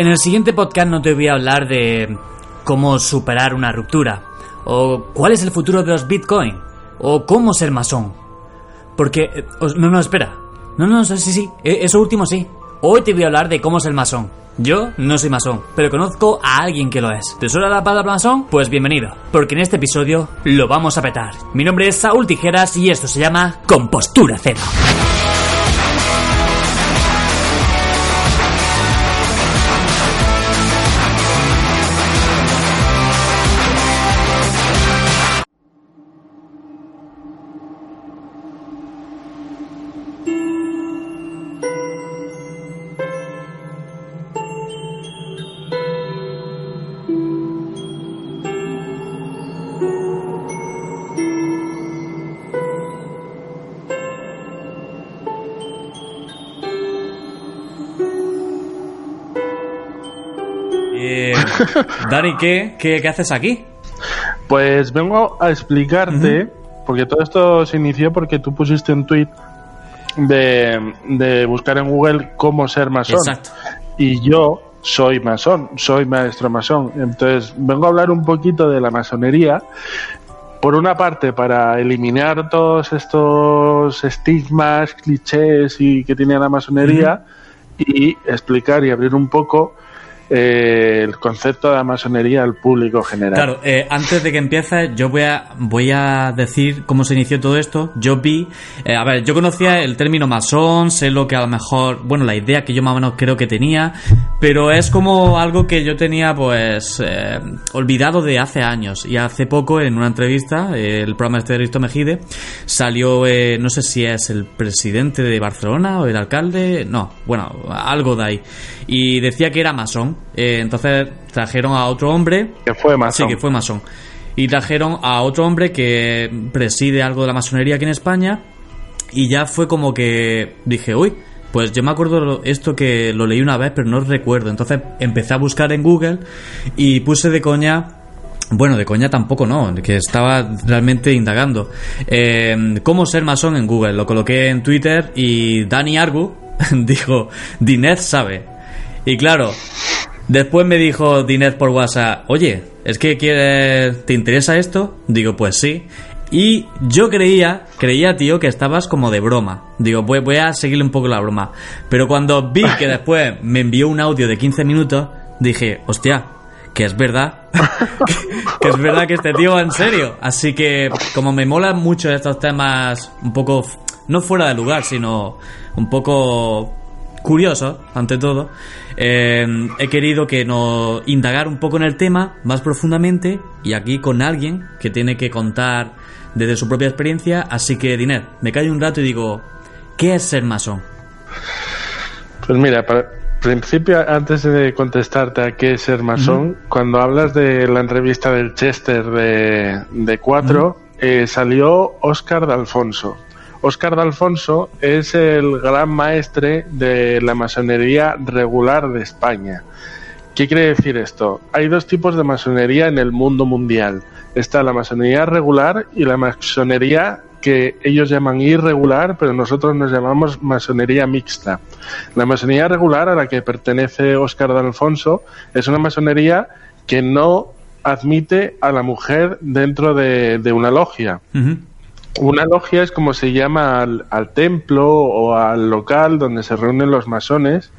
En el siguiente podcast no te voy a hablar de cómo superar una ruptura, o cuál es el futuro de los Bitcoin, o cómo ser masón. Porque... eh, No, no, espera. No, no, sí, sí, sí. eh, Eso último sí. Hoy te voy a hablar de cómo ser masón. Yo no soy masón, pero conozco a alguien que lo es. ¿Te suena la palabra masón? Pues bienvenido, porque en este episodio lo vamos a petar. Mi nombre es Saúl Tijeras y esto se llama Compostura Cero. Eh, Dani, ¿qué? ¿qué? qué haces aquí? Pues vengo a explicarte, porque todo esto se inició porque tú pusiste un tweet de, de buscar en Google cómo ser masón. Exacto. Y yo soy masón, soy maestro masón. Entonces vengo a hablar un poquito de la masonería. Por una parte, para eliminar todos estos estigmas, clichés y que tiene la masonería, y explicar y abrir un poco eh, el concepto de la masonería al público general. Claro, eh, antes de que empiece, yo voy a, voy a decir cómo se inició todo esto. Yo vi, eh, a ver, yo conocía el término masón, sé lo que a lo mejor, bueno, la idea que yo más o menos creo que tenía, pero es como algo que yo tenía, pues, eh, olvidado de hace años. Y hace poco, en una entrevista, el programa este de Risto Mejide, salió, eh, no sé si es el presidente de Barcelona o el alcalde, no, bueno, algo de ahí. Y decía que era masón. Eh, entonces trajeron a otro hombre Que fue masón. Sí, que fue masón. Y trajeron a otro hombre que preside algo de la masonería aquí en España. Y ya fue como que dije, uy, pues yo me acuerdo esto que lo leí una vez, pero no recuerdo. Entonces empecé a buscar en Google y puse de coña. Bueno, de coña tampoco no, que estaba realmente indagando. Eh, ¿Cómo ser masón en Google? Lo coloqué en Twitter y Dani Argu dijo, Dinez sabe. Y claro, Después me dijo Dinez por WhatsApp, oye, ¿es que quieres, te interesa esto? Digo, pues sí. Y yo creía, creía, tío, que estabas como de broma. Digo, voy, voy a seguirle un poco la broma. Pero cuando vi que después me envió un audio de 15 minutos, dije, hostia, que es verdad. que, que es verdad que este tío va en serio. Así que, como me molan mucho estos temas un poco, no fuera de lugar, sino un poco curioso, ante todo, eh, he querido que nos indagar un poco en el tema más profundamente y aquí con alguien que tiene que contar desde su propia experiencia. Así que, Dinet, me callo un rato y digo, ¿qué es ser masón? Pues mira, para principio, antes de contestarte a qué es ser masón, cuando hablas de la entrevista del Chester de, de 4, eh, salió Oscar de Alfonso. Oscar de Alfonso es el gran maestre de la masonería regular de España. ¿Qué quiere decir esto? Hay dos tipos de masonería en el mundo mundial. Está la masonería regular y la masonería que ellos llaman irregular, pero nosotros nos llamamos masonería mixta. La masonería regular a la que pertenece Óscar de Alfonso es una masonería que no admite a la mujer dentro de, una logia. Una logia es como se llama al, templo o al local donde se reúnen los masones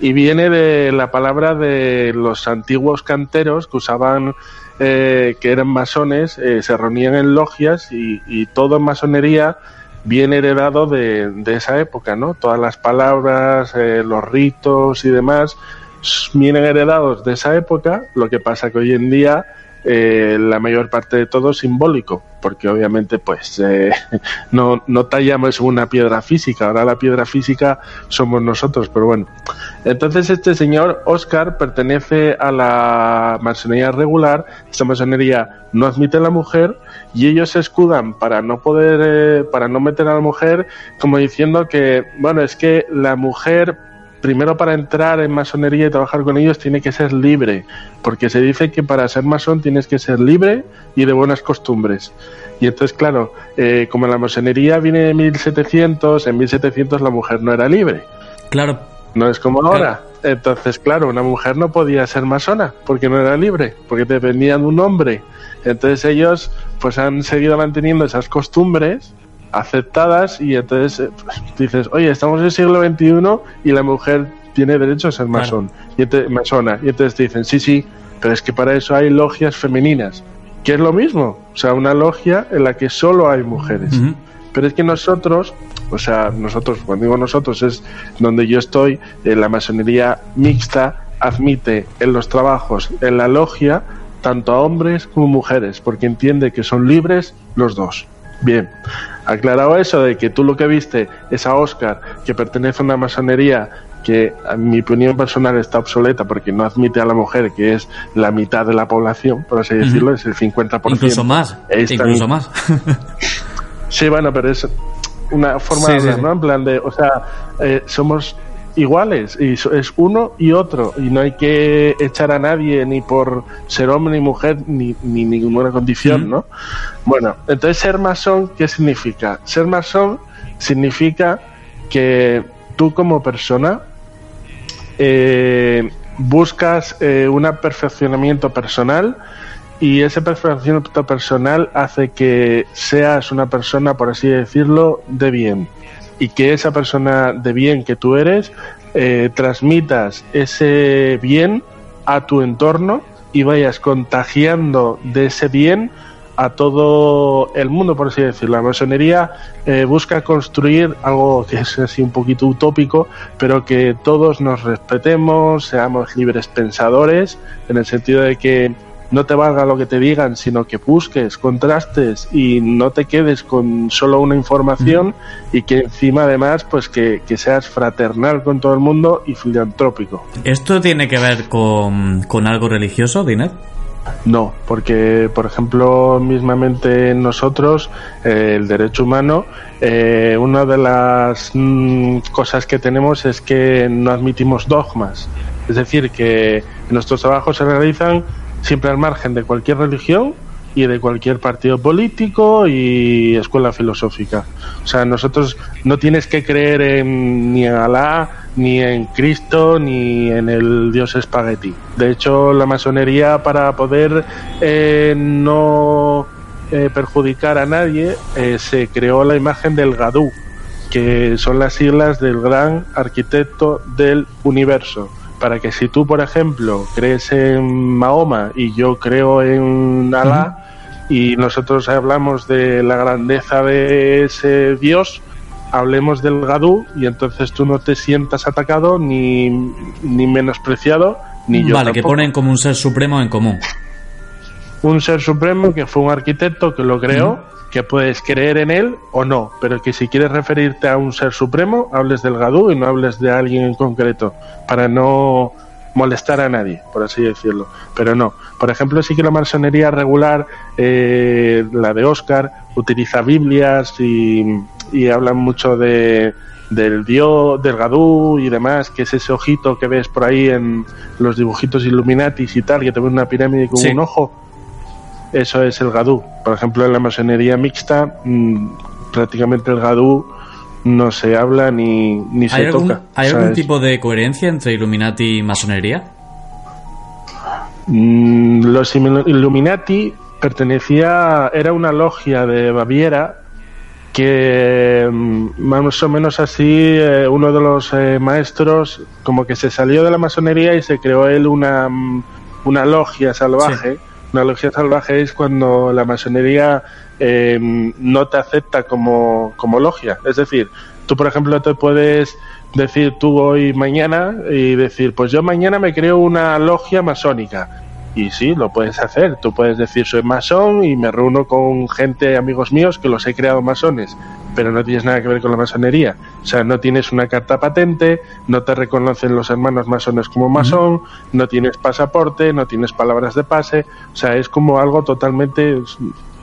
y viene de la palabra de los antiguos canteros que usaban, eh, que eran masones, eh, se reunían en logias y, todo en masonería viene heredado de, de esa época, ¿no? Todas las palabras, eh, los ritos y demás vienen heredados de esa época, lo que pasa que hoy en día eh, la mayor parte de todo simbólico, porque obviamente pues eh, no, no tallamos una piedra física, ahora la piedra física somos nosotros, pero bueno. Entonces este señor Oscar pertenece a la masonería regular, esta masonería no admite a la mujer y ellos se escudan para no poder, eh, para no meter a la mujer como diciendo que, bueno, es que la mujer primero para entrar en masonería y trabajar con ellos tiene que ser libre, porque se dice que para ser masón tienes que ser libre y de buenas costumbres. Y entonces, claro, eh, como la masonería viene de 1700, en 1700 la mujer no era libre. Claro. No es como ahora. Entonces, claro, una mujer no podía ser masona porque no era libre, porque dependía de un hombre. Entonces ellos pues han seguido manteniendo esas costumbres aceptadas y entonces eh, pues, dices, oye, estamos en el siglo XXI y la mujer tiene derecho a ser masón, y masona. Y entonces te dicen, sí, sí, pero es que para eso hay logias femeninas, que es lo mismo, o sea, una logia en la que solo hay mujeres. Pero es que nosotros, o sea, nosotros, cuando digo nosotros, es donde yo estoy, en la masonería mixta admite en los trabajos, en la logia, tanto a hombres como mujeres, porque entiende que son libres los dos. Bien, aclarado eso de que tú lo que viste es a Oscar, que pertenece a una masonería que en mi opinión personal está obsoleta porque no admite a la mujer, que es la mitad de la población, por así decirlo, es el 50%. Incluso más. incluso más. sí, bueno, pero es una forma de hablar, ¿no? En plan de, o sea, eh, somos iguales y es uno y otro y no hay que echar a nadie ni por ser hombre ni mujer ni, ni ninguna condición, ¿no? Bueno, entonces ser masón, ¿qué significa? Ser masón significa que tú como persona eh, buscas eh, un perfeccionamiento personal y ese perfeccionamiento personal hace que seas una persona, por así decirlo, de bien y que esa persona de bien que tú eres eh, transmitas ese bien a tu entorno y vayas contagiando de ese bien a todo el mundo, por así decirlo. La masonería eh, busca construir algo que es así un poquito utópico, pero que todos nos respetemos, seamos libres pensadores, en el sentido de que no te valga lo que te digan, sino que busques, contrastes y no te quedes con solo una información y que encima además pues que, seas fraternal con todo el mundo y filantrópico. ¿Esto tiene que ver con, algo religioso, Dinet? No, porque por ejemplo mismamente nosotros, eh, el derecho humano, eh, una de las mm, cosas que tenemos es que no admitimos dogmas. Es decir, que nuestros trabajos se realizan siempre al margen de cualquier religión y de cualquier partido político y escuela filosófica. O sea, nosotros no tienes que creer en, ni en Alá, ni en Cristo, ni en el dios espagueti. De hecho, la masonería para poder eh, no eh, perjudicar a nadie eh, se creó la imagen del Gadú, que son las siglas del gran arquitecto del universo para que si tú, por ejemplo, crees en Mahoma y yo creo en Alá y nosotros hablamos de la grandeza de ese Dios, hablemos del Gadú y entonces tú no te sientas atacado ni, ni menospreciado ni yo. Vale, que ponen como un ser supremo en común. Un ser supremo que fue un arquitecto que lo creó que puedes creer en él o no, pero que si quieres referirte a un ser supremo, hables del Gadú y no hables de alguien en concreto, para no molestar a nadie, por así decirlo. Pero no. Por ejemplo, sí que la masonería regular, eh, la de Oscar, utiliza Biblias y, y hablan mucho de, del dios, del Gadú y demás, que es ese ojito que ves por ahí en los dibujitos Illuminatis y tal, que te ve una pirámide con un ojo eso es el gadú. Por ejemplo, en la masonería mixta, mm, prácticamente el gadú no se habla ni, ni se toca. ¿Hay algún tipo de coherencia entre Illuminati y masonería? Mm, los Illuminati pertenecía, era una logia de Baviera que mm, más o menos así eh, uno de los eh, maestros como que se salió de la masonería y se creó él una, una logia salvaje. Una logia salvaje es cuando la masonería eh, no te acepta como, logia. Es decir, tú, por ejemplo, te puedes decir tú hoy mañana y decir, pues yo mañana me creo una logia masónica. Y sí, lo puedes hacer. Tú puedes decir soy masón y me reúno con gente, amigos míos, que los he creado masones, pero no tienes nada que ver con la masonería. O sea, no tienes una carta patente, no te reconocen los hermanos masones como masón, no tienes pasaporte, no tienes palabras de pase. O sea, es como algo totalmente...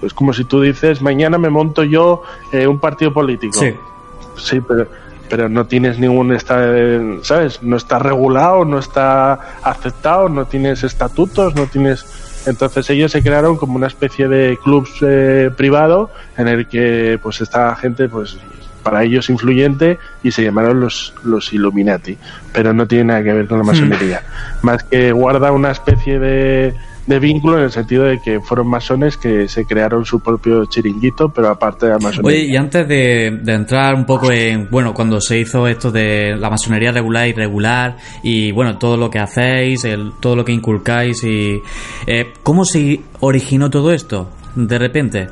Es como si tú dices, mañana me monto yo eh, un partido político. Sí. Sí, pero pero no tienes ningún está sabes no está regulado no está aceptado no tienes estatutos no tienes entonces ellos se crearon como una especie de club eh, privado en el que pues esta gente pues para ellos influyente y se llamaron los los Illuminati pero no tiene nada que ver con la masonería. Más que guarda una especie de de vínculo en el sentido de que fueron masones que se crearon su propio chiringuito, pero aparte de la masonería. Oye, y antes de, de entrar un poco en, bueno, cuando se hizo esto de la masonería regular y irregular, y bueno, todo lo que hacéis, el, todo lo que inculcáis, y eh, ¿cómo se originó todo esto de repente?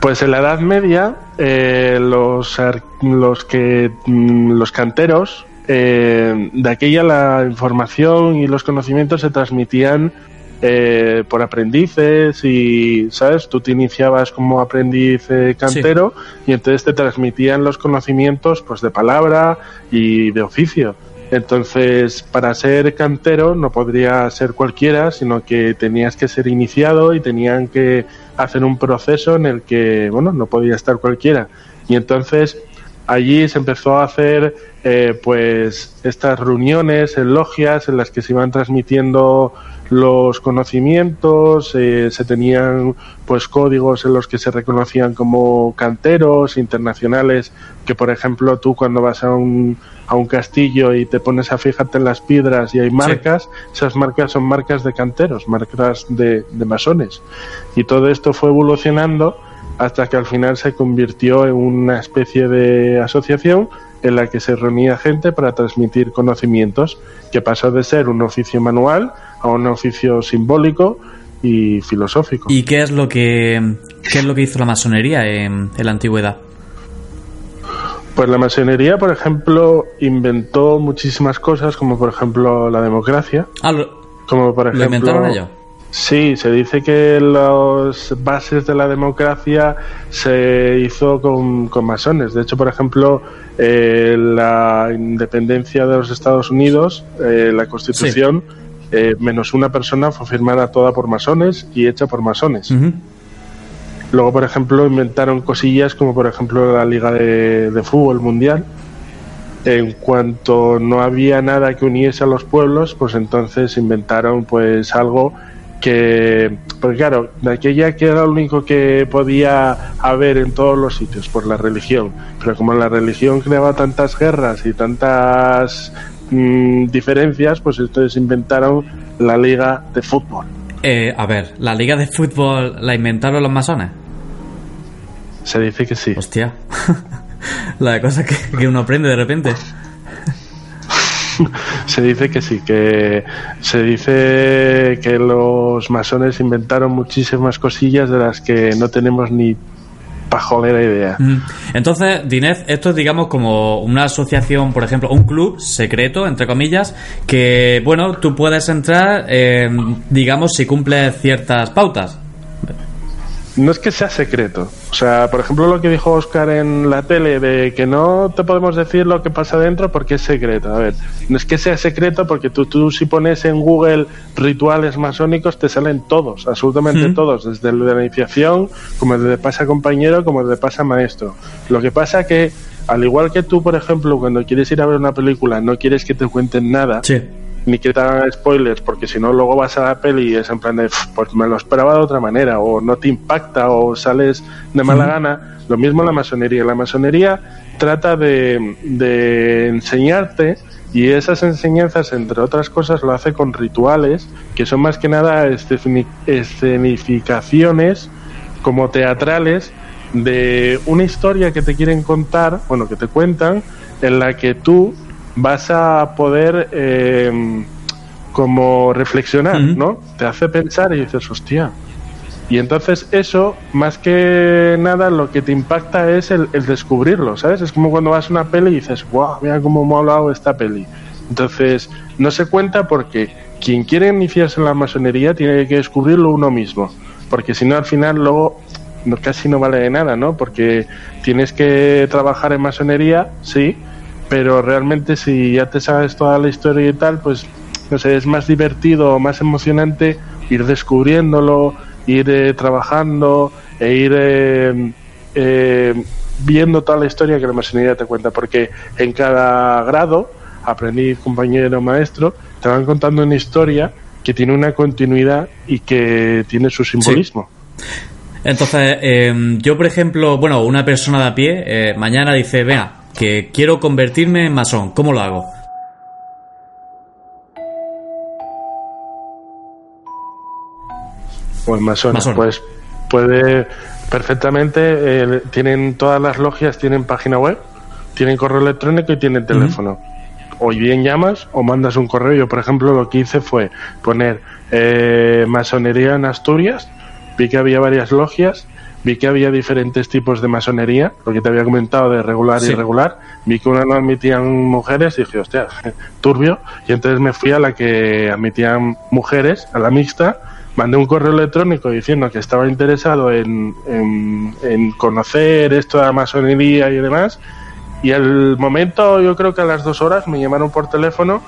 Pues en la Edad Media, eh, los, los que mm, los canteros eh, de aquella la información y los conocimientos se transmitían eh, por aprendices y, ¿sabes? Tú te iniciabas como aprendiz eh, cantero y entonces te transmitían los conocimientos pues de palabra y de oficio. Entonces, para ser cantero no podría ser cualquiera, sino que tenías que ser iniciado y tenían que hacer un proceso en el que, bueno, no podía estar cualquiera. Y entonces allí se empezó a hacer eh, pues estas reuniones en logias en las que se iban transmitiendo los conocimientos, eh, se tenían pues códigos en los que se reconocían como canteros internacionales, que por ejemplo tú cuando vas a un, a un castillo y te pones a fijarte en las piedras y hay marcas, esas marcas son marcas de canteros, marcas de, de masones. Y todo esto fue evolucionando hasta que al final se convirtió en una especie de asociación en la que se reunía gente para transmitir conocimientos, que pasó de ser un oficio manual a un oficio simbólico y filosófico. ¿Y qué es lo que, qué es lo que hizo la masonería en, en la antigüedad? Pues la masonería, por ejemplo, inventó muchísimas cosas, como por ejemplo la democracia, Ah, lo, como por ejemplo ¿lo inventaron ellos? Sí, se dice que las bases de la democracia se hizo con, con masones. De hecho, por ejemplo, eh, la independencia de los Estados Unidos, eh, la Constitución, eh, menos una persona fue firmada toda por masones y hecha por masones. Luego, por ejemplo, inventaron cosillas como, por ejemplo, la Liga de, de Fútbol Mundial. En cuanto no había nada que uniese a los pueblos, pues entonces inventaron pues algo que, porque claro, de aquella que era lo único que podía haber en todos los sitios, por la religión. Pero como la religión creaba tantas guerras y tantas mm, diferencias, pues entonces inventaron la Liga de Fútbol. Eh, a ver, ¿la liga de fútbol la inventaron los masones? Se dice que sí. Hostia. la de cosas que, que uno aprende de repente. Se dice que sí, que se dice que los masones inventaron muchísimas cosillas de las que no tenemos ni pajolera idea. Mm. Entonces, Dinez, esto es, digamos, como una asociación, por ejemplo, un club secreto, entre comillas, que, bueno, tú puedes entrar, digamos, si cumples ciertas pautas. No es que sea secreto. O sea, por ejemplo, lo que dijo Oscar en la tele de que no te podemos decir lo que pasa dentro porque es secreto. A ver, no es que sea secreto porque tú, tú si pones en Google rituales masónicos te salen todos, absolutamente Mm. todos, desde el de la iniciación, como el de pasa compañero, como el de pasa maestro. Lo que pasa que, al igual que tú, por ejemplo, cuando quieres ir a ver una película, no quieres que te cuenten nada, Sí. Ni que te hagan spoilers, porque si no luego vas a la peli y es en plan de, "Pf, pues me lo esperaba de otra manera, o no te impacta, o sales de mala gana. Lo mismo la masonería. La masonería trata de, de enseñarte y esas enseñanzas, entre otras cosas, lo hace con rituales, que son más que nada esceni- escenificaciones como teatrales de una historia que te quieren contar, bueno, que te cuentan, en la que tú vas a poder eh, como reflexionar. ¿no? Te hace pensar y dices, hostia. Y entonces eso, más que nada, lo que te impacta es el, el descubrirlo, ¿sabes? Es como cuando vas a una peli y dices, wow, mira cómo me ha hablado esta peli. Entonces, no se cuenta porque quien quiere iniciarse en la masonería tiene que descubrirlo uno mismo, porque si no al final luego casi no vale de nada, ¿no? Porque tienes que trabajar en masonería, sí, pero realmente si ya te sabes toda la historia y tal, pues no sé, es más divertido, más emocionante ir descubriéndolo, ir eh, trabajando e ir eh, eh, viendo toda la historia que la masonería te cuenta, porque en cada grado, aprendiz, compañero, maestro, te van contando una historia que tiene una continuidad y que tiene su simbolismo. Entonces, em, yo por ejemplo, bueno, una persona de a pie, eh, mañana dice, vea, que quiero convertirme en masón, ¿cómo lo hago? Pues masón, pues puede perfectamente, eh, tienen todas las logias, tienen página web, tienen correo electrónico y tienen teléfono. O bien llamas o mandas un correo. Yo, por ejemplo, lo que hice fue poner eh, masonería en Asturias vi que había varias logias, vi que había diferentes tipos de masonería, lo que te había comentado de regular y irregular, vi que una no admitían mujeres y dije, hostia, turbio, y entonces me fui a la que admitían mujeres, a la mixta, mandé un correo electrónico diciendo que estaba interesado en, en conocer esto de la masonería y demás, y al momento, yo creo que a las dos horas, me llamaron por teléfono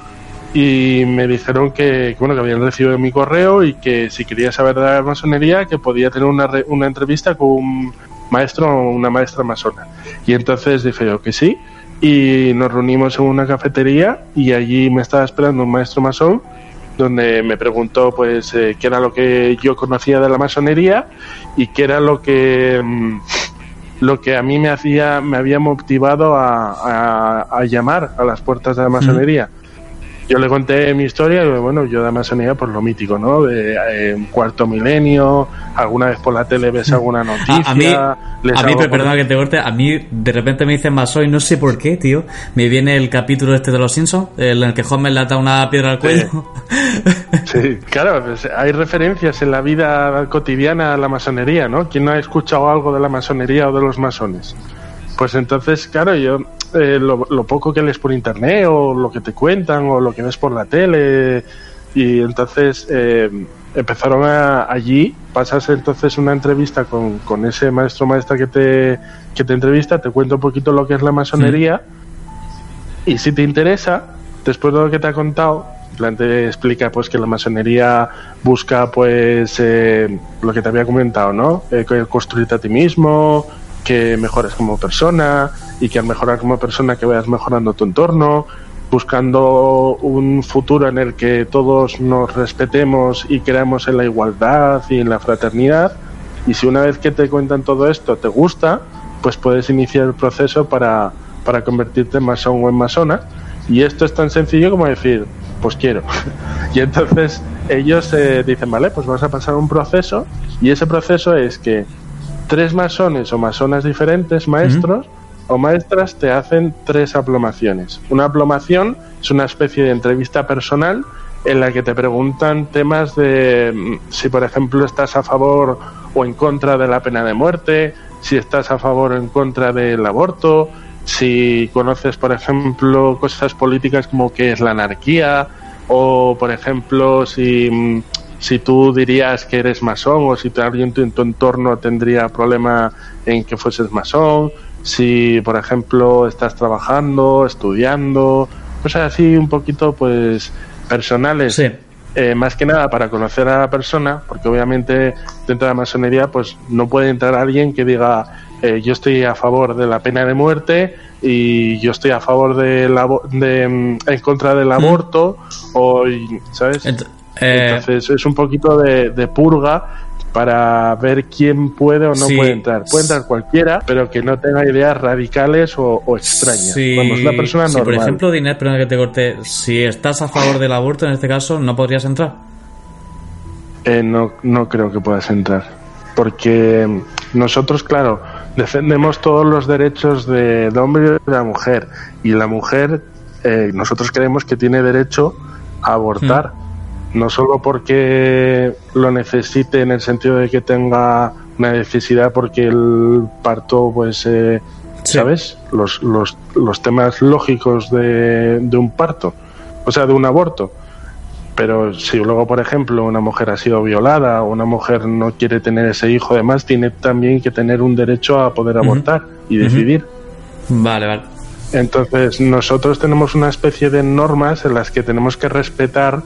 y me dijeron que, bueno que habían recibido mi correo y que si quería saber de la masonería que podía tener una, una entrevista con un maestro o una maestra masona. Y entonces dije yo que sí y nos reunimos en una cafetería y allí me estaba esperando un maestro masón donde me preguntó pues eh, qué era lo que yo conocía de la masonería y qué era lo que mm, lo que a mí me hacía me había motivado a, a, llamar a las puertas de la masonería yo le conté mi historia y bueno, yo de Amazonía por lo mítico, ¿no? De eh, cuarto milenio, alguna vez por la tele ves alguna noticia. A, mí, a mí perdona que te corte, a mí de repente me dicen masoy, no sé por qué, tío. Me viene el capítulo este de los Simpsons, en el que Homer le ata una piedra al cuello. Sí, claro, pues hay referencias en la vida cotidiana a la masonería, ¿no? ¿Quién no ha escuchado algo de la masonería o de los masones? Pues entonces, claro, yo eh, lo, poco que lees por internet o lo que te cuentan o lo que ves por la tele y entonces eh, empezaron a, allí, pasas entonces una entrevista con, con, ese maestro maestra que te, que te entrevista, te cuenta un poquito lo que es la masonería y si te interesa, después de lo que te ha contado, plan te explica pues que la masonería busca pues eh, lo que te había comentado, ¿no? construirte a ti mismo, que mejores como persona y que al mejorar como persona que vayas mejorando tu entorno, buscando un futuro en el que todos nos respetemos y creamos en la igualdad y en la fraternidad. Y si una vez que te cuentan todo esto te gusta, pues puedes iniciar el proceso para, para convertirte en masón o en masona. Y esto es tan sencillo como decir, pues quiero. y entonces ellos eh, dicen, vale, pues vas a pasar un proceso y ese proceso es que tres masones o masonas diferentes, maestros o maestras, te hacen tres aplomaciones. Una aplomación es una especie de entrevista personal en la que te preguntan temas de mm, si, por ejemplo, estás a favor o en contra de la pena de muerte, si estás a favor o en contra del aborto, si conoces, por ejemplo, cosas políticas como que es la anarquía, o, por ejemplo, si mm, si tú dirías que eres masón o si alguien en tu entorno tendría problema en que fueses masón, si por ejemplo estás trabajando, estudiando, cosas así un poquito pues personales. Eh, más que nada para conocer a la persona, porque obviamente dentro de la masonería pues no puede entrar alguien que diga eh, yo estoy a favor de la pena de muerte y yo estoy a favor de, la, de mm, en contra del mm. aborto o sabes Entonces es un poquito de, purga para ver quién puede o no puede entrar. Puede entrar cualquiera, pero que no tenga ideas radicales o, extrañas. Vamos, una persona normal. por ejemplo, Dinet, que te corte, si estás a favor del aborto en este caso, ¿no podrías entrar? Eh, no, no creo que puedas entrar. Porque nosotros, claro, defendemos todos los derechos del hombre y de la mujer. Y la mujer, eh, nosotros creemos que tiene derecho a abortar. Mm no solo porque lo necesite en el sentido de que tenga una necesidad porque el parto pues eh, sabes los, los, los, temas lógicos de, de, un parto o sea, de un aborto. Pero si luego, por ejemplo, una mujer ha sido violada o una mujer no quiere tener ese hijo, además tiene también que tener un derecho a poder abortar y decidir. Vale, vale. Entonces, nosotros tenemos una especie de normas en las que tenemos que respetar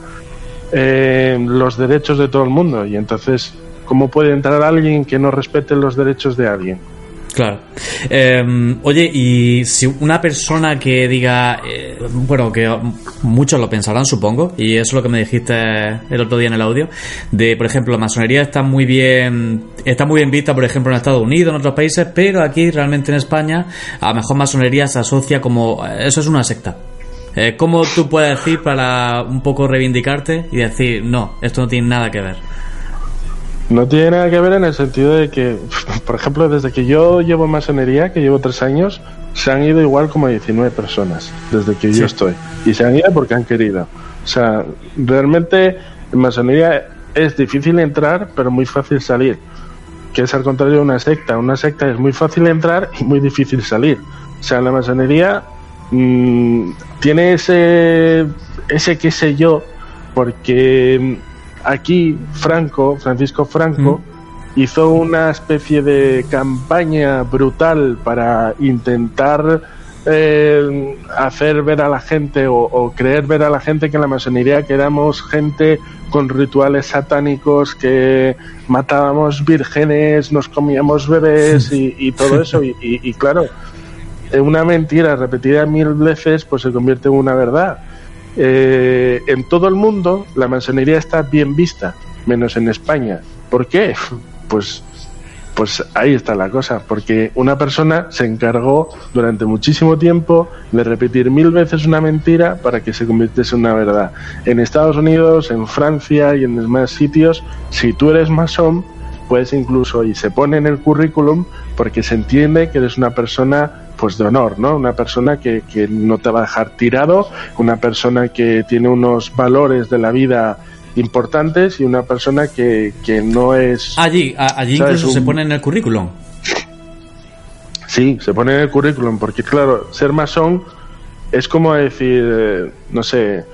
eh, los derechos de todo el mundo. Y entonces, ¿cómo puede entrar alguien que no respete los derechos de alguien? Claro. Eh, oye, y si una persona que diga, eh, bueno, que muchos lo pensarán, supongo, y eso es lo que me dijiste el otro día en el audio, de, por ejemplo, la masonería está muy bien, está muy bien vista, por ejemplo, en Estados Unidos, en otros países, pero aquí realmente en España, a lo mejor masonería se asocia como, eso es una secta. Eh, ¿Cómo tú puedes decir para un poco reivindicarte y decir, no, esto no tiene nada que ver? No tiene nada que ver en el sentido de que, por ejemplo, desde que yo llevo en masonería, que llevo tres años, se han ido igual como 19 personas desde que yo estoy. Y se han ido porque han querido. O sea, realmente en masonería es difícil entrar, pero muy fácil salir. Que es al contrario de una secta. Una secta es muy fácil entrar y muy difícil salir. O sea, la masonería mmm, tiene ese, ese qué sé yo, porque aquí Franco, Francisco Franco, mm. hizo una especie de campaña brutal para intentar eh, hacer ver a la gente o, o, creer ver a la gente que en la masonería que éramos gente con rituales satánicos, que matábamos vírgenes, nos comíamos bebés y, y todo eso. Y, y, y claro, una mentira repetida mil veces pues se convierte en una verdad. Eh, en todo el mundo la masonería está bien vista, menos en España. ¿Por qué? Pues, pues ahí está la cosa, porque una persona se encargó durante muchísimo tiempo de repetir mil veces una mentira para que se convirtiese en una verdad. En Estados Unidos, en Francia y en demás sitios, si tú eres masón, puedes incluso, y se pone en el currículum, porque se entiende que eres una persona pues de honor, ¿no? Una persona que, que, no te va a dejar tirado, una persona que tiene unos valores de la vida importantes y una persona que, que no es... Allí, allí incluso Un... se pone en el currículum. Sí, se pone en el currículum, porque claro, ser masón es como decir, eh, no sé,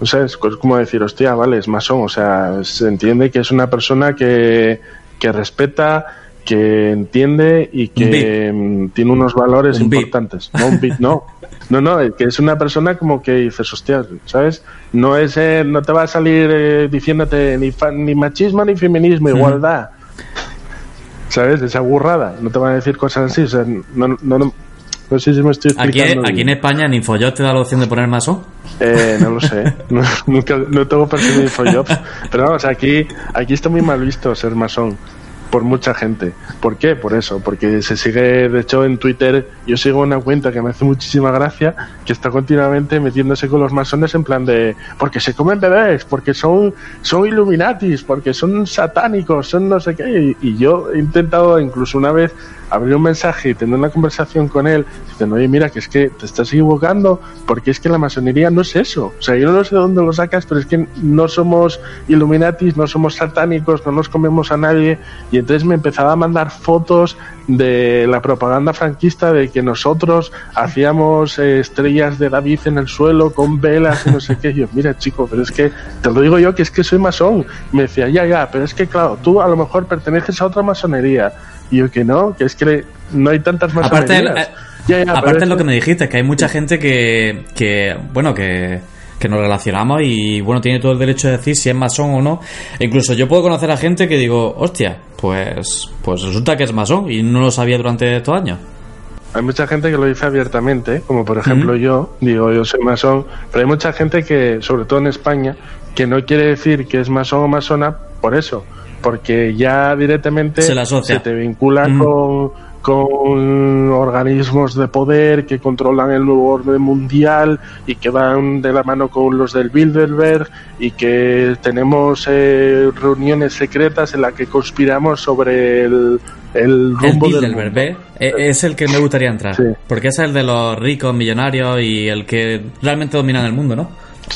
no sé, es como decir, hostia, vale, es masón, o sea, se entiende que es una persona que, que respeta que entiende y que mm, tiene unos valores un importantes. No, un no. No, no, que es una persona como que dices, hostia, ¿sabes? No es, eh, no te va a salir eh, diciéndote ni, ni machismo ni feminismo, mm. igualdad. ¿Sabes? Esa burrada. No te van a decir cosas así. O sea, no, no, no, no sé si me estoy explicando. Aquí, aquí en España, ¿ni Infojobs te da la opción de poner masón? Eh, no lo sé. no, nunca, no tengo perfil de Infojobs. Pero vamos, aquí, aquí está muy mal visto ser masón por mucha gente. ¿Por qué? Por eso, porque se sigue, de hecho en Twitter yo sigo una cuenta que me hace muchísima gracia, que está continuamente metiéndose con los masones en plan de, porque se comen bebés, porque son, son illuminatis, porque son satánicos, son no sé qué, y, y yo he intentado incluso una vez abrir un mensaje y tener una conversación con él, diciendo, oye, mira, que es que te estás equivocando, porque es que la masonería no es eso. O sea, yo no sé de dónde lo sacas, pero es que no somos Illuminatis, no somos satánicos, no nos comemos a nadie. Y entonces me empezaba a mandar fotos de la propaganda franquista de que nosotros hacíamos eh, estrellas de David en el suelo con velas y no sé qué. Y yo, mira, chico, pero es que te lo digo yo que es que soy masón. Me decía, ya, ya, pero es que claro, tú a lo mejor perteneces a otra masonería. Y yo que no, que es que no hay tantas masonerías. Aparte, eh, ya, ya, aparte es lo que me dijiste, que hay mucha gente que, que bueno, que, que nos relacionamos y bueno, tiene todo el derecho de decir si es masón o no. E incluso yo puedo conocer a gente que digo, hostia, pues, pues resulta que es masón y no lo sabía durante estos años. Hay mucha gente que lo dice abiertamente, como por ejemplo uh -huh. yo, digo yo soy masón, pero hay mucha gente que, sobre todo en España, que no quiere decir que es masón o masona por eso, porque ya directamente se, se te vincula uh -huh. con con organismos de poder que controlan el nuevo orden mundial y que van de la mano con los del Bilderberg y que tenemos eh, reuniones secretas en las que conspiramos sobre el, el rumbo el Bilderberg, del ¿ve? es el que me gustaría entrar sí. porque es el de los ricos millonarios y el que realmente dominan el mundo, ¿no?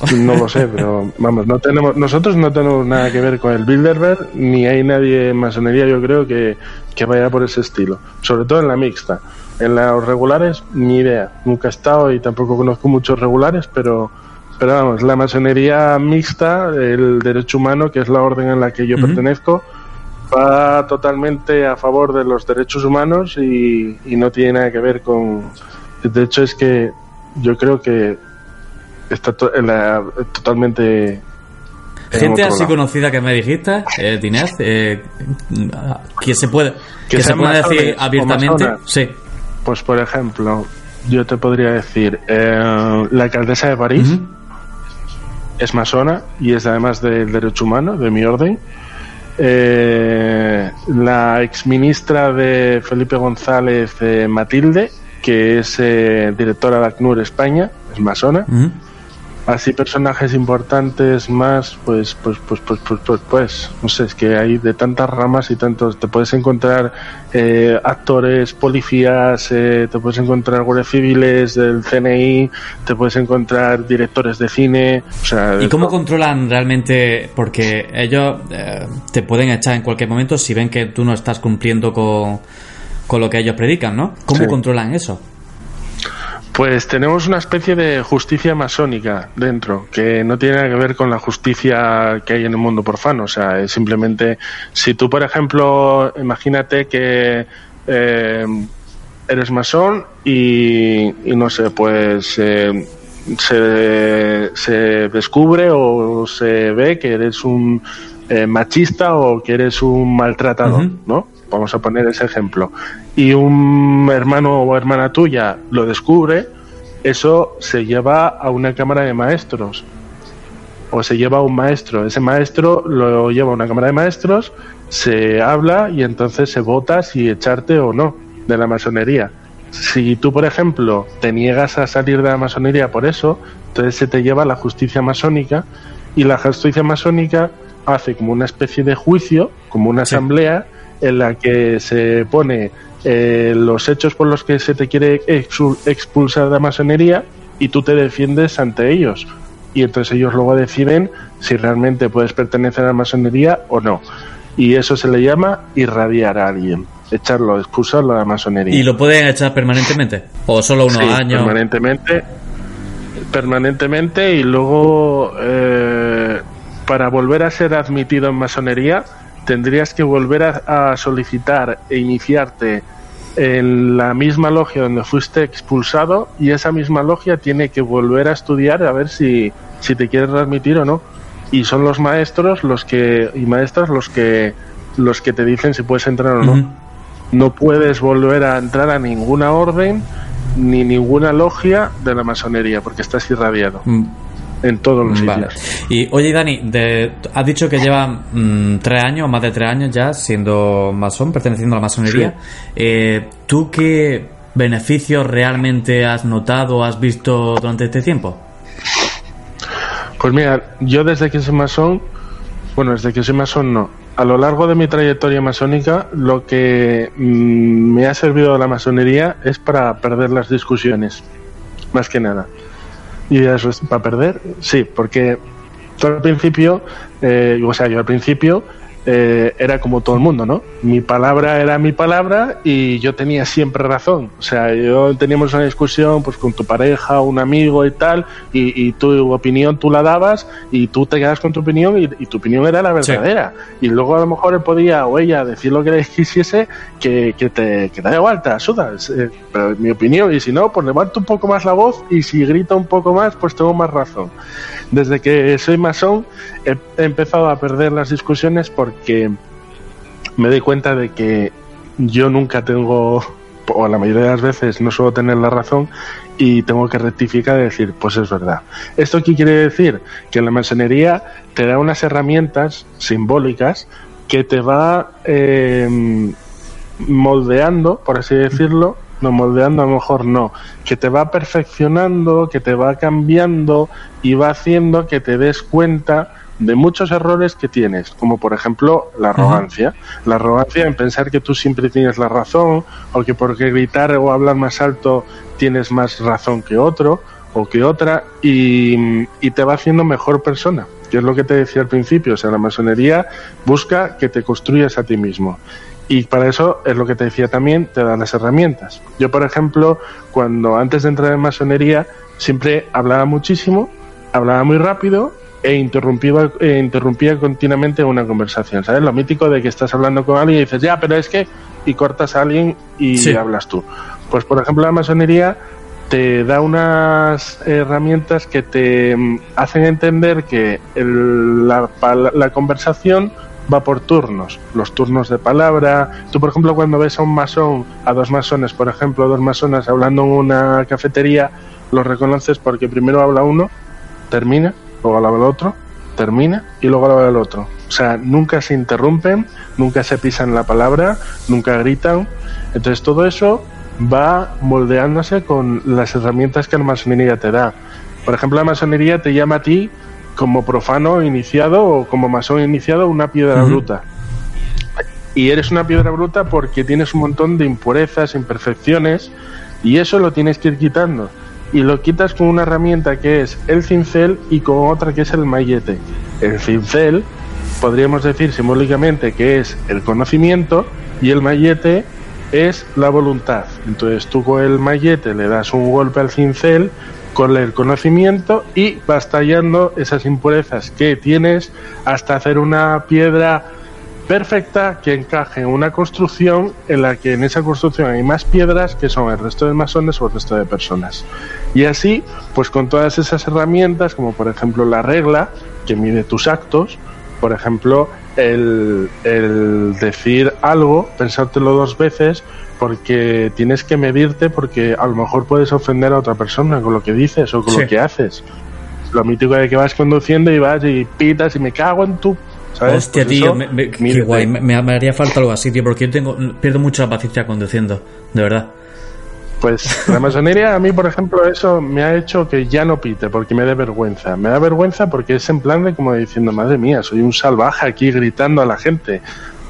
No lo sé, pero vamos, no tenemos, nosotros no tenemos nada que ver con el Bilderberg, ni hay nadie en masonería, yo creo, que, que vaya por ese estilo, sobre todo en la mixta. En los regulares, ni idea, nunca he estado y tampoco conozco muchos regulares, pero, pero vamos, la masonería mixta, el derecho humano, que es la orden en la que yo pertenezco, va totalmente a favor de los derechos humanos y, no tiene nada que ver con... De hecho, es que yo creo que está totalmente... Gente así conocida que me dijiste, eh, Dinez, eh, que se puede, que, se puede decir abiertamente. Sí. Pues por ejemplo, yo te podría decir, eh, la alcaldesa de París es masona y es además del derecho humano, de mi orden. Eh, la exministra de Felipe González, Matilde, que es directora de ACNUR España, es masona así personajes importantes más pues pues pues pues pues pues, pues no sé es que hay de tantas ramas y tantos te puedes encontrar eh, actores policías eh, te puedes encontrar guardias civiles del CNI te puedes encontrar directores de cine o sea, y cómo controlan realmente porque ellos eh, te pueden echar en cualquier momento si ven que tú no estás cumpliendo con con lo que ellos predican no cómo controlan eso pues tenemos una especie de justicia masónica dentro, que no tiene nada que ver con la justicia que hay en el mundo profano. O sea, es simplemente, si tú, por ejemplo, imagínate que eh, eres masón y, no sé, pues eh, se, descubre o se ve que eres un eh, machista o que eres un maltratador, ¿no? vamos a poner ese ejemplo, y un hermano o hermana tuya lo descubre, eso se lleva a una cámara de maestros o se lleva a un maestro. Ese maestro lo lleva a una cámara de maestros, se habla y entonces se vota si echarte o no de la masonería. Si tú, por ejemplo, te niegas a salir de la masonería por eso, entonces se te lleva a la justicia masónica y la justicia masónica hace como una especie de juicio, como una asamblea en la que se pone eh, los hechos por los que se te quiere expulsar de la masonería y tú te defiendes ante ellos. Y entonces ellos luego deciden si realmente puedes pertenecer a la masonería o no. Y eso se le llama irradiar a alguien, echarlo, expulsarlo de la masonería. ¿Y lo pueden echar permanentemente? ¿O solo unos años? Permanentemente. Permanentemente y luego eh, para volver a ser admitido en masonería tendrías que volver a, solicitar e iniciarte en la misma logia donde fuiste expulsado y esa misma logia tiene que volver a estudiar a ver si, si te quieres transmitir o no. Y son los maestros los que y maestras los que los que te dicen si puedes entrar o no. No puedes volver a entrar a ninguna orden ni ninguna logia de la masonería porque estás irradiado. Mm en todos los sitios. Y oye, Dani, de, has dicho que lleva mm, tres años, más de tres años ya, siendo masón, perteneciendo a la masonería. Eh, ¿Tú qué beneficios realmente has notado, has visto durante este tiempo? Pues mira, yo desde que soy masón, bueno, desde que soy masón no, a lo largo de mi trayectoria masónica, lo que mm, me ha servido de la masonería es para perder las discusiones, más que nada. Y eso es para perder, sí, porque todo al principio, eh, o sea, yo al principio eh, era como todo el mundo, ¿no? Mi palabra era mi palabra y yo tenía siempre razón. O sea, yo teníamos una discusión pues con tu pareja, un amigo y tal, y, tu opinión tú la dabas y tú te quedas con tu opinión y, tu opinión era la verdadera. Y luego a lo mejor él podía o ella decir lo que le quisiese que, que, te, que te da igual, te sudas. Eh, pero es mi opinión, y si no, pues levanto un poco más la voz y si grito un poco más, pues tengo más razón. Desde que soy masón he, he empezado a perder las discusiones porque que me doy cuenta de que yo nunca tengo, o la mayoría de las veces no suelo tener la razón y tengo que rectificar y decir, pues es verdad. ¿Esto qué quiere decir? Que la masonería te da unas herramientas simbólicas que te va em, moldeando, por así decirlo, no moldeando a lo mejor no, que te va perfeccionando, que te va cambiando y va haciendo que te des cuenta de muchos errores que tienes, como por ejemplo la arrogancia. La arrogancia en pensar que tú siempre tienes la razón, o que porque gritar o hablar más alto tienes más razón que otro o que otra, y, te va haciendo mejor persona. Que es lo que te decía al principio, o sea, la masonería busca que te construyas a ti mismo. Y para eso es lo que te decía también, te da las herramientas. Yo, por ejemplo, cuando antes de entrar en masonería, siempre hablaba muchísimo hablaba muy rápido e interrumpía, e interrumpía continuamente una conversación, ¿sabes? Lo mítico de que estás hablando con alguien y dices, ya, pero es que, y cortas a alguien y hablas tú. Pues, por ejemplo, la masonería te da unas herramientas que te mm, hacen entender que la, la, conversación va por turnos, los turnos de palabra. Tú, por ejemplo, cuando ves a un masón, a dos masones, por ejemplo, dos masones hablando en una cafetería, los reconoces porque primero habla uno, termina, luego habla el otro, termina y luego habla el otro. O sea, nunca se interrumpen, nunca se pisan la palabra, nunca gritan. Entonces todo eso va moldeándose con las herramientas que la masonería te da. Por ejemplo, la masonería te llama a ti como profano iniciado o como masón iniciado una piedra bruta. Y eres una piedra bruta porque tienes un montón de impurezas, imperfecciones, y eso lo tienes que ir quitando. Y lo quitas con una herramienta que es el cincel y con otra que es el mallete. El cincel, podríamos decir simbólicamente que es el conocimiento, y el mallete es la voluntad. Entonces tú con el mallete le das un golpe al cincel con el conocimiento y vas tallando esas impurezas que tienes hasta hacer una piedra perfecta que encaje en una construcción en la que en esa construcción hay más piedras que son el resto de masones o el resto de personas. Y así, pues con todas esas herramientas, como por ejemplo la regla que mide tus actos, por ejemplo, el, decir algo, pensártelo dos veces, porque tienes que medirte, porque a lo mejor puedes ofender a otra persona con lo que dices o con lo que haces. Lo mítico de que vas conduciendo y vas y pitas y me cago en tu ¿sabes? Hostia, pues tío, me, qué guay. Me, haría falta algo así, tío, porque yo tengo, pierdo mucha paciencia conduciendo, de verdad. Pues la masonería a mí, por ejemplo, eso me ha hecho que ya no pite porque me da vergüenza. Me da vergüenza porque es en plan de como diciendo, madre mía, soy un salvaje aquí gritando a la gente.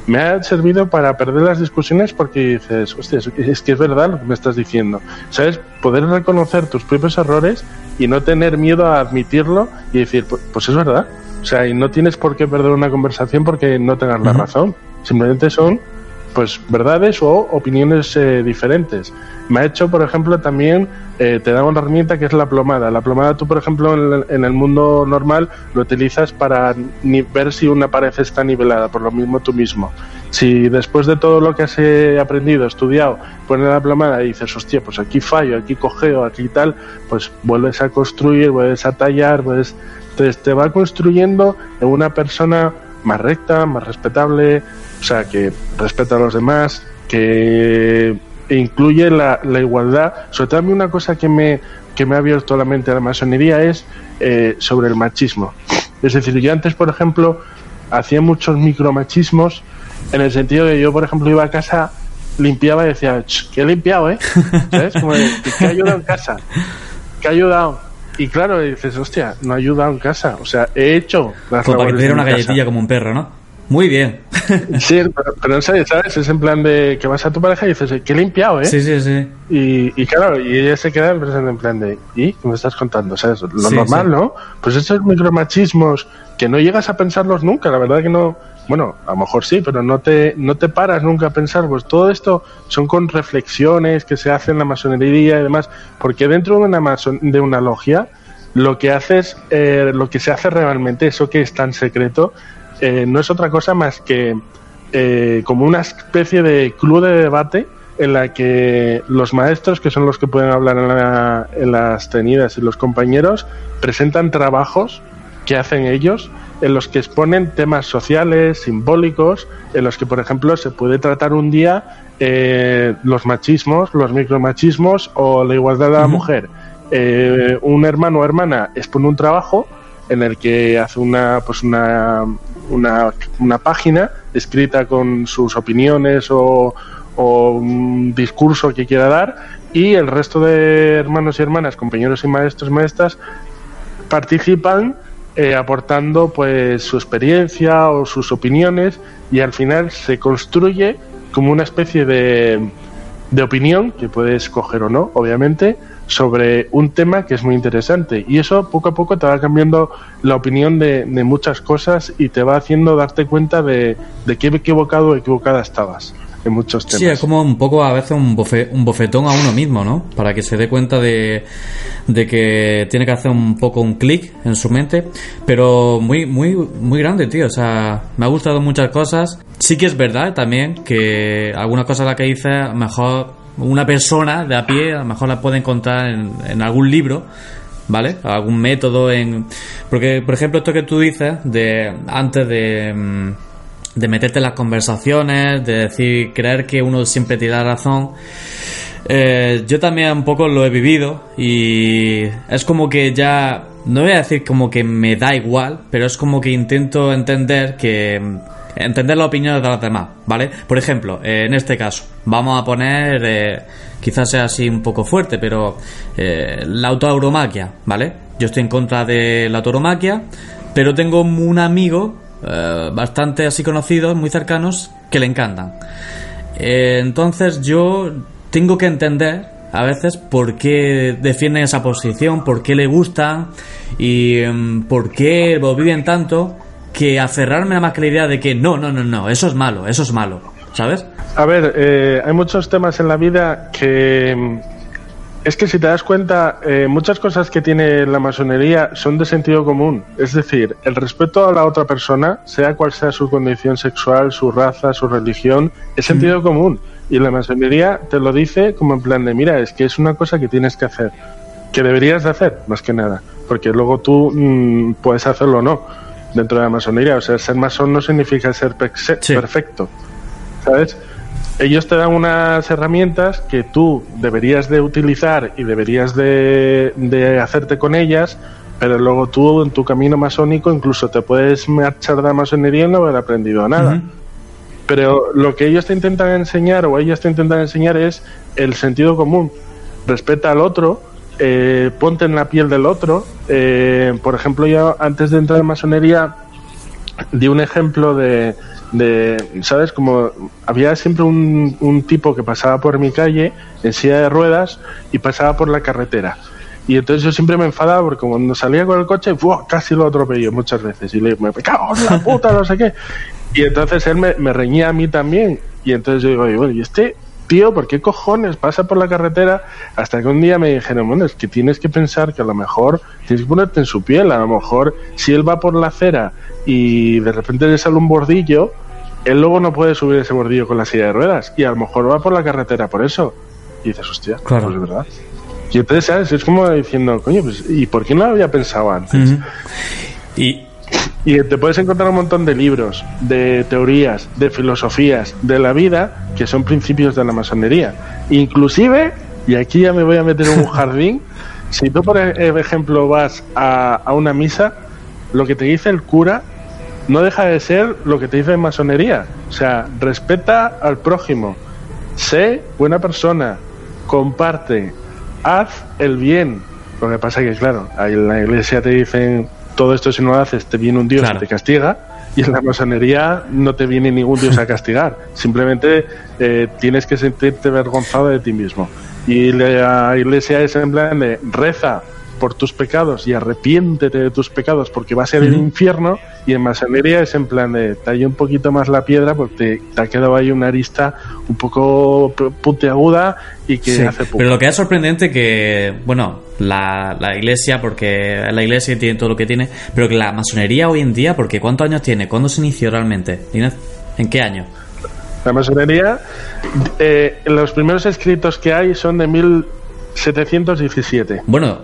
Me ha servido para perder las discusiones porque dices, hostia, es que es verdad lo que me estás diciendo. ¿Sabes? Poder reconocer tus propios errores y no tener miedo a admitirlo y decir, pues, pues es verdad. O sea, y no tienes por qué perder una conversación porque no tengas la razón. Simplemente son pues verdades o opiniones eh, diferentes. Me ha hecho, por ejemplo, también eh, te da una herramienta que es la plomada. La plomada tú, por ejemplo, en, el mundo normal lo utilizas para ver si una pared está nivelada, por lo mismo tú mismo. Si después de todo lo que has eh, aprendido, estudiado, pones la plomada y dices, hostia, pues aquí fallo, aquí cogeo, aquí tal, pues vuelves a construir, vuelves a tallar, pues te va construyendo en una persona más recta, más respetable, o sea, que respeta a los demás, que incluye la, igualdad. Sobre todo a mí una cosa que me, que me ha abierto la mente a la masonería es eh, sobre el machismo. Es decir, yo antes, por ejemplo, hacía muchos micromachismos en el sentido de yo, por ejemplo, iba a casa, limpiaba y decía, que he limpiado, ¿eh? ¿Sabes? Como que ha ayudado en casa, que ha ayudado. Y claro, dices, hostia, no ha ayudado en casa. O sea, he hecho las Como para que te diera una galletilla como un perro, ¿no? Muy bien. Sí, pero, no sé, ¿sabes? Es en plan de que vas a tu pareja y dices, que he limpiado, ¿eh? Sí, sí, sí. Y, y claro, y ella se queda en plan de, ¿y qué me estás contando? ¿Sabes? Lo normal, ¿no? Pues esos micromachismos que no llegas a pensarlos nunca, la verdad que no. Bueno, a lo mejor sí, pero no te, no te paras nunca a pensar. Pues todo esto son con reflexiones que se hacen en la masonería y demás, porque dentro de una, de una logia lo que haces, eh, lo que se hace realmente, eso que es tan secreto, eh, no es otra cosa más que eh, como una especie de club de debate en la que los maestros, que son los que pueden hablar en, las tenidas, y los compañeros, presentan trabajos que hacen ellos en los que exponen temas sociales, simbólicos, en los que, por ejemplo, se puede tratar un día eh, los machismos, los micromachismos o la igualdad de la mujer. un hermano o hermana expone un trabajo en el que hace una, pues una, una, una página escrita con sus opiniones o, un discurso que quiera dar y el resto de hermanos y hermanas, compañeros y maestros y maestras participan eh, aportando pues su experiencia o sus opiniones y al final se construye como una especie de, de opinión que puedes coger o no, obviamente, sobre un tema que es muy interesante. Y eso poco a poco te va cambiando la opinión de, muchas cosas y te va haciendo darte cuenta de, de qué equivocado o equivocada estabas. En muchos temas. Sí, es como un poco a veces un, un bofetón a uno mismo, ¿no? Para que se dé cuenta de, de que tiene que hacer un poco un clic en su mente. Pero muy, muy, muy grande, tío. O sea, me ha gustado muchas cosas. Sí que es verdad también que algunas cosas las que dice, mejor una persona de a pie, a lo mejor la puede encontrar en, en algún libro ¿vale? Algún método en... Porque, por ejemplo, esto que tú dices, de antes de, mm, de meterte en las conversaciones, de decir, creer que uno siempre te da razón, eh, yo también un poco lo he vivido y es como que ya, no voy a decir como que me da igual, pero es como que intento entender que entender las opiniones de los demás, ¿vale? Por ejemplo, eh, en este caso, vamos a poner, eh, quizás sea así un poco fuerte, pero la autoauromaquia, ¿vale? Yo estoy en contra de la autoauromaquia, pero tengo un amigo bastante así conocidos, muy cercanos, que le encantan. entonces yo tengo que entender a veces por qué defienden esa posición, por qué le gustan y mm, por qué lo viven tanto que aferrarme a más que la idea de que no, no, no, no, eso es malo, eso es malo, ¿sabes? A ver, eh, hay muchos temas en la vida que... Mm, es que si te das cuenta, eh, muchas cosas que tiene la masonería son de sentido común. Es decir, el respeto a la otra persona, sea cual sea su condición sexual, su raza, su religión, es sentido común. Y la masonería te lo dice como en plan de, mira, es que es una cosa que tienes que hacer, que deberías de hacer, más que nada, porque luego tú mm, puedes hacerlo o no dentro de la masonería. O sea, ser masón no significa ser perfecto, ¿sabes? Ellos te dan unas herramientas que tú deberías de utilizar y deberías de, de hacerte con ellas, pero luego tú en tu camino masónico incluso te puedes marchar de la masonería y no haber aprendido nada. Pero lo que ellos te intentan enseñar o ellas te intentan enseñar es el sentido común. Respeta al otro, eh, ponte en la piel del otro. Eh, por ejemplo, yo antes de entrar en masonería di un ejemplo de, ¿sabes? Como había siempre un, un, tipo que pasaba por mi calle en silla de ruedas y pasaba por la carretera. Y entonces yo siempre me enfadaba porque cuando salía con el coche, casi lo atropello muchas veces. Y le me cago en la puta, no sé qué. Y entonces él me, me reñía a mí también. Y entonces yo digo, bueno, ¿y este tío, ¿por qué cojones pasa por la carretera? Hasta que un día me dijeron, bueno, es que tienes que pensar que a lo mejor tienes que ponerte en su piel. A lo mejor si él va por la acera y de repente le sale un bordillo, él luego no puede subir ese bordillo con la silla de ruedas. Y a lo mejor va por la carretera por eso. Y dices, hostia, claro. pues es verdad. Y entonces, ¿sabes? Es como diciendo, coño, pues, ¿y por qué no lo había pensado antes? Y y te puedes encontrar un montón de libros, de teorías, de filosofías de la vida que son principios de la masonería. Inclusive, y aquí ya me voy a meter en un jardín, si tú por ejemplo vas a, a una misa, lo que te dice el cura no deja de ser lo que te dice en masonería. O sea, respeta al prójimo, sé buena persona, comparte, haz el bien. Lo que pasa es que, claro, en la iglesia te dicen todo esto si no lo haces te viene un dios y te castiga y en la masonería no te viene ningún dios a castigar. Simplemente eh, tienes que sentirte vergonzado de ti mismo. Y la iglesia es en plan de reza por tus pecados y arrepiéntete de tus pecados porque va a ser el infierno y en masonería es en plan de talla un poquito más la piedra porque te, ha quedado ahí una arista un poco puntiaguda y que hace poco. Pero lo que es sorprendente que, bueno, la, la iglesia, porque la iglesia tiene todo lo que tiene, pero que la masonería hoy en día, porque ¿cuántos años tiene? ¿Cuándo se inició realmente? ¿En qué año? La masonería, eh, los primeros escritos que hay son de 1717. Bueno,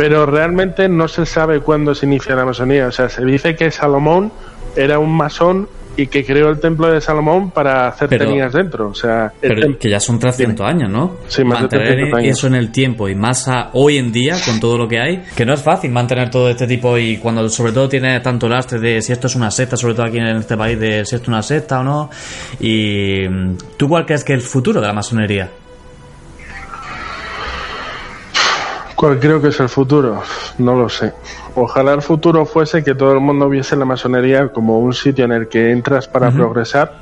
pero realmente no se sabe cuándo se inicia la masonía. O sea, se dice que Salomón era un masón y que creó el templo de Salomón para hacer tenías dentro. O sea, pero que ya son 300 años, ¿no? Sí, más mantener de eso en el tiempo y más hoy en día con todo lo que hay, que no es fácil mantener todo este tipo y cuando sobre todo tiene tanto lastre de si esto es una secta, sobre todo aquí en este país, de si esto es una secta o no. Y tú cuál crees que es el futuro de la masonería? ¿Cuál creo que es el futuro? No lo sé. Ojalá el futuro fuese que todo el mundo viese la masonería como un sitio en el que entras para progresar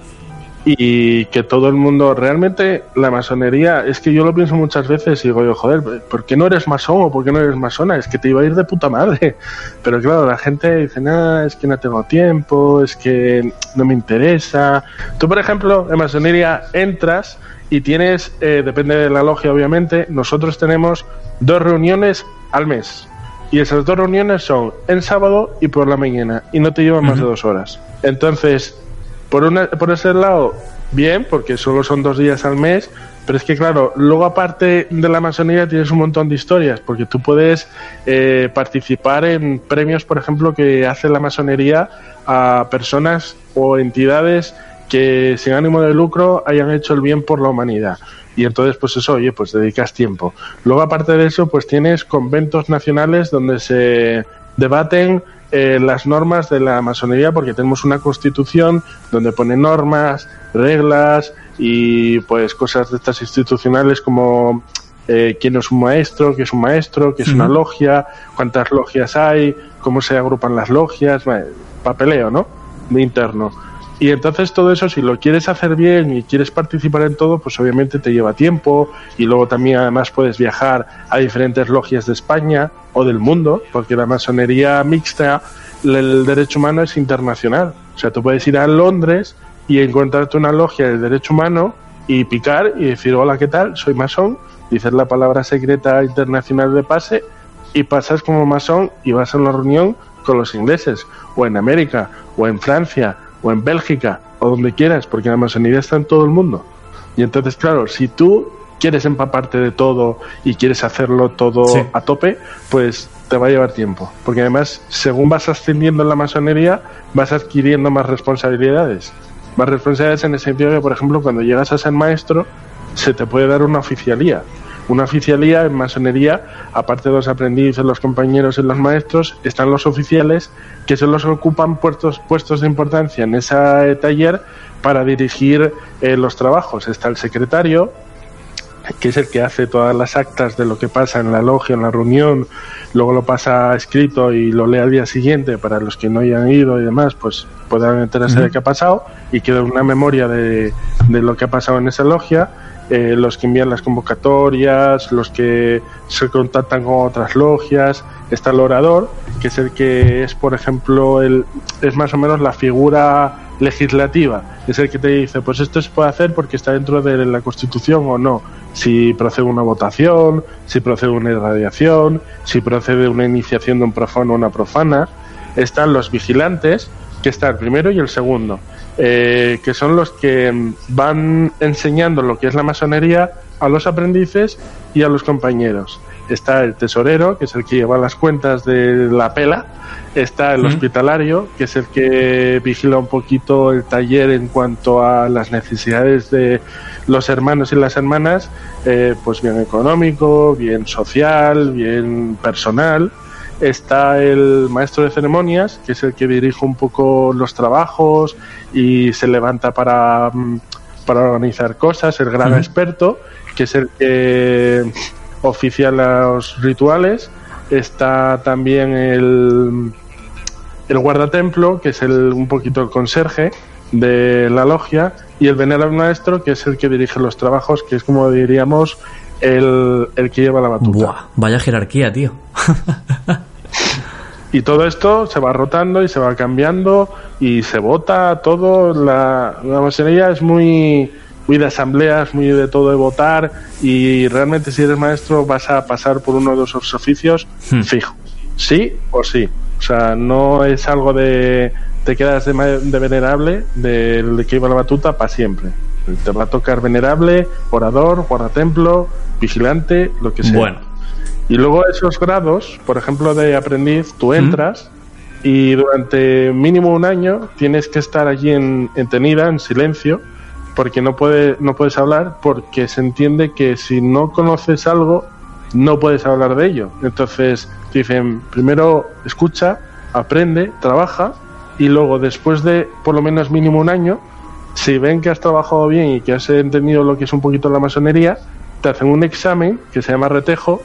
y que todo el mundo, realmente la masonería, es que yo lo pienso muchas veces y digo yo, joder, ¿por qué no eres masón o por qué no eres masona? Es que te iba a ir de puta madre. Pero claro, la gente dice, nada, es que no tengo tiempo, es que no me interesa. Tú, por ejemplo, en masonería entras y tienes, eh, depende de la logia obviamente, nosotros tenemos dos reuniones al mes. Y esas dos reuniones son en sábado y por la mañana y no te llevan más de dos horas. Entonces, por, una, por ese lado, bien, porque solo son dos días al mes, pero es que claro, luego aparte de la masonería tienes un montón de historias, porque tú puedes eh, participar en premios, por ejemplo, que hace la masonería a personas o entidades que sin ánimo de lucro hayan hecho el bien por la humanidad. Y entonces, pues eso, oye, pues dedicas tiempo. Luego, aparte de eso, pues tienes conventos nacionales donde se debaten eh, las normas de la masonería porque tenemos una constitución donde pone normas, reglas y pues cosas de estas institucionales como eh, quién es un maestro, qué es un maestro, qué es una logia, cuántas logias hay, cómo se agrupan las logias, papeleo, ¿no? De interno. Y entonces todo eso, si lo quieres hacer bien y quieres participar en todo, pues obviamente te lleva tiempo y luego también además puedes viajar a diferentes logias de España o del mundo, porque la masonería mixta, el derecho humano es internacional. O sea, tú puedes ir a Londres y encontrarte una logia del derecho humano y picar y decir, hola, ¿qué tal? Soy masón, dices la palabra secreta internacional de pase y pasas como masón y vas a una reunión con los ingleses, o en América, o en Francia, o en Bélgica o donde quieras, porque la masonería está en todo el mundo. Y entonces, claro, si tú quieres empaparte de todo y quieres hacerlo todo a tope, pues te va a llevar tiempo. Porque además, según vas ascendiendo en la masonería, vas adquiriendo más responsabilidades. Más responsabilidades en el sentido de que, por ejemplo, cuando llegas a ser maestro, se te puede dar una oficialía. Una oficialía en masonería, aparte de los aprendices, los compañeros y los maestros, están los oficiales que son los que ocupan puestos, puestos de importancia en ese taller para dirigir eh, los trabajos. Está el secretario, que es el que hace todas las actas de lo que pasa en la logia, en la reunión, luego lo pasa escrito y lo lee al día siguiente para los que no hayan ido y demás, pues puedan enterarse de qué ha pasado y queda una memoria de, de lo que ha pasado en esa logia eh, los que envían las convocatorias, los que se contactan con otras logias, está el orador, que es el que es, por ejemplo, el, es más o menos la figura legislativa, es el que te dice, pues esto se puede hacer porque está dentro de la Constitución o no, si procede una votación, si procede una irradiación, si procede una iniciación de un profano o una profana, están los vigilantes, que está el primero y el segundo. Eh, que son los que van enseñando lo que es la masonería a los aprendices y a los compañeros. Está el tesorero, que es el que lleva las cuentas de la pela. Está el hospitalario, que es el que vigila un poquito el taller en cuanto a las necesidades de los hermanos y las hermanas, eh, pues bien económico, bien social, bien personal está el maestro de ceremonias, que es el que dirige un poco los trabajos y se levanta para, mm, para organizar cosas, el gran experto, que es el que oficia los rituales. Está también el, el guardatemplo, que es el, un poquito el conserje de la logia, y el venerable maestro, que es el que dirige los trabajos, que es como diríamos el, el que lleva la batuta. vaya jerarquía, tío. Y todo esto se va rotando y se va cambiando y se vota todo. La, la masonería es muy, muy de asambleas, muy de todo de votar y realmente si eres maestro vas a pasar por uno de esos oficios hmm. fijo. Sí o sí. O sea, no es algo de te quedas de, de venerable, del de que iba la batuta para siempre. Te va a tocar venerable, orador, guardatemplo, vigilante, lo que sea. Bueno. Y luego esos grados, por ejemplo, de aprendiz, tú entras y durante mínimo un año tienes que estar allí en, en tenida, en silencio, porque no, puede, no puedes hablar, porque se entiende que si no conoces algo, no puedes hablar de ello. Entonces, dicen, primero escucha, aprende, trabaja, y luego después de por lo menos mínimo un año, si ven que has trabajado bien y que has entendido lo que es un poquito la masonería, te hacen un examen que se llama retejo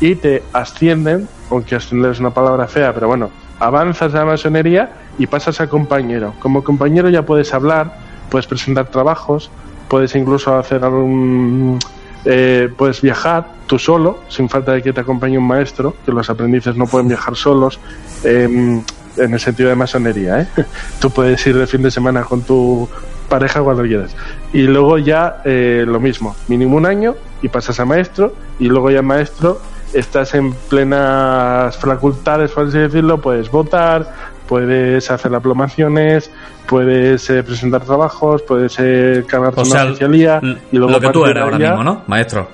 y te ascienden, aunque ascender es una palabra fea, pero bueno, avanzas a la masonería y pasas a compañero. Como compañero ya puedes hablar, puedes presentar trabajos, puedes incluso hacer algún eh, puedes viajar tú solo, sin falta de que te acompañe un maestro, que los aprendices no pueden viajar solos, em, en el sentido de masonería. ¿eh? Tú puedes ir de fin de semana con tu pareja cuando quieras. Y luego ya eh, lo mismo, mínimo un año y pasas a maestro, y luego ya maestro estás en plenas facultades, por así decirlo, puedes votar, puedes hacer aplomaciones, puedes eh, presentar trabajos, puedes eh, ganarte O una oficialía. Y luego lo que tú eres ahora ya- mismo, ¿no? Maestro.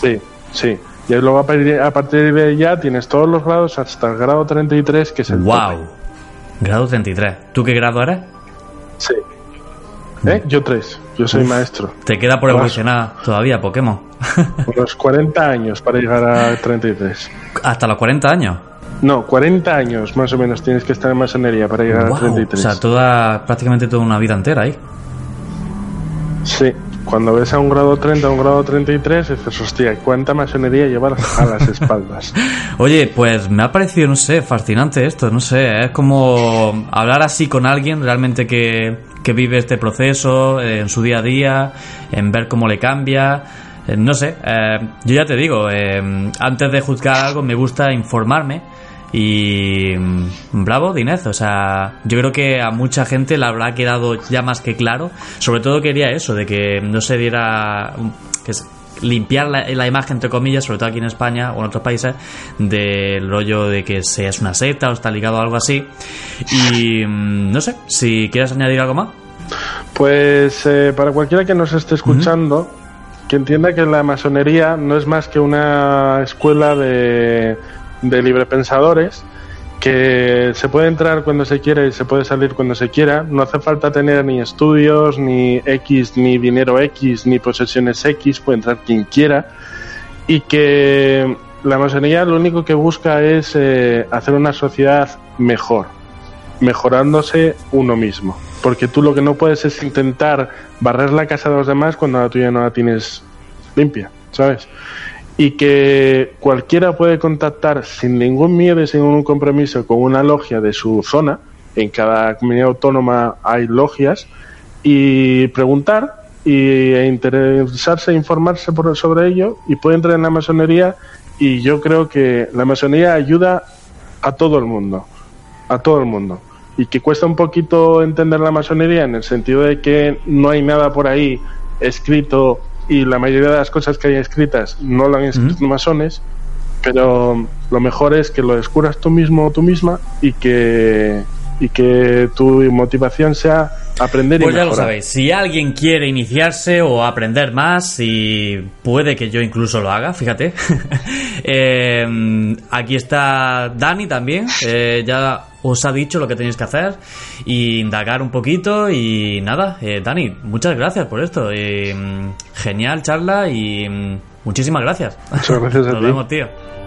Sí, sí. Y luego a partir, a partir de ya tienes todos los grados hasta el grado 33, que es el Wow. tope. Grado 33. ¿Tú qué grado eres? Sí. ¿Eh? Yo tres. Yo soy maestro. Te queda por evolucionar todavía, Pokémon. Unos 40 años para llegar a 33. Hasta los 40 años. No, 40 años más o menos tienes que estar en masonería para llegar Wow. a 33. O sea, toda, prácticamente toda una vida entera ahí. Sí. Cuando ves a un grado 30, a un grado 33, dices, hostia, ¿cuánta masonería llevar a las espaldas? Oye, pues me ha parecido, no sé, fascinante esto, no sé, es como hablar así con alguien realmente que, que vive este proceso eh, en su día a día, en ver cómo le cambia, eh, no sé, eh, yo ya te digo, eh, antes de juzgar algo me gusta informarme y mm, bravo, Dinez, o sea, yo creo que a mucha gente le habrá quedado ya más que claro, sobre todo quería eso, de que no se diera... que limpiar la, la imagen, entre comillas, sobre todo aquí en España o en otros países, del rollo de que seas una secta o está ligado a algo así. Y mm, no sé, si quieres añadir algo más. Pues eh, para cualquiera que nos esté escuchando, que entienda que la masonería no es más que una escuela de, de librepensadores, que se puede entrar cuando se quiera y se puede salir cuando se quiera. No hace falta tener ni estudios, ni X, ni dinero X, ni posesiones X, puede entrar quien quiera. Y que la masonería lo único que busca es eh, hacer una sociedad mejor mejorándose uno mismo. Porque tú lo que no puedes es intentar barrer la casa de los demás cuando la tuya no la tienes limpia, ¿sabes? Y que cualquiera puede contactar sin ningún miedo y sin ningún compromiso con una logia de su zona. En cada comunidad autónoma hay logias y preguntar y e interesarse, informarse por, sobre ello y puede entrar en la masonería y yo creo que la masonería ayuda a todo el mundo a todo el mundo. Y que cuesta un poquito entender la masonería en el sentido de que no hay nada por ahí escrito y la mayoría de las cosas que hay escritas no lo han escrito masones, pero lo mejor es que lo descubras tú mismo o tú misma y que, y que tu motivación sea aprender y Pues ya lo mejorar. sabéis, si alguien quiere iniciarse o aprender más, y puede que yo incluso lo haga, fíjate. eh, aquí está Dani también, eh, ya os ha dicho lo que tenéis que hacer y indagar un poquito y nada, eh, Dani, muchas gracias por esto. eh, genial charla y mm, muchísimas gracias. Muchas gracias a Nos ti. vemos, tío.